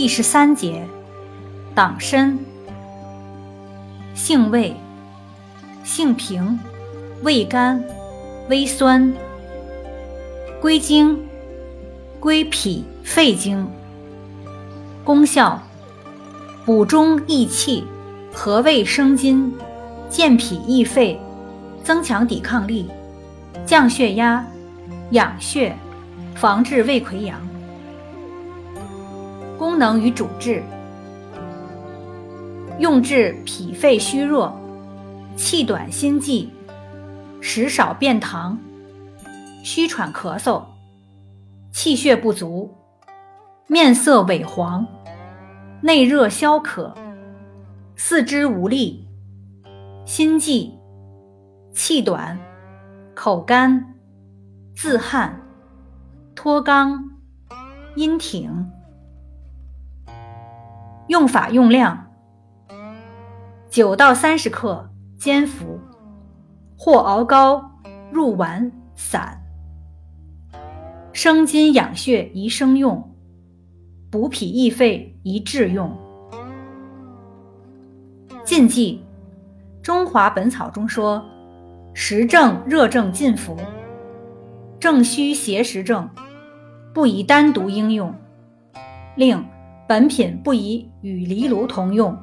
第十三节，党参，性味，性平，味甘，微酸，归经，归脾肺经。功效，补中益气，和胃生津，健脾益肺，增强抵抗力，降血压，养血，防治胃溃疡。功能与主治：用治脾肺虚弱、气短心悸、食少便溏、虚喘咳嗽、气血不足、面色萎黄、内热消渴、四肢无力、心悸、气短、口干、自汗、脱肛、阴挺。用法用量：九到三十克煎服，或熬膏入丸散。生津养血宜生用，补脾益肺宜制用。禁忌：中华本草中说，实症热症禁服，正虚邪实症不宜单独应用。另。本品不宜与藜芦同用。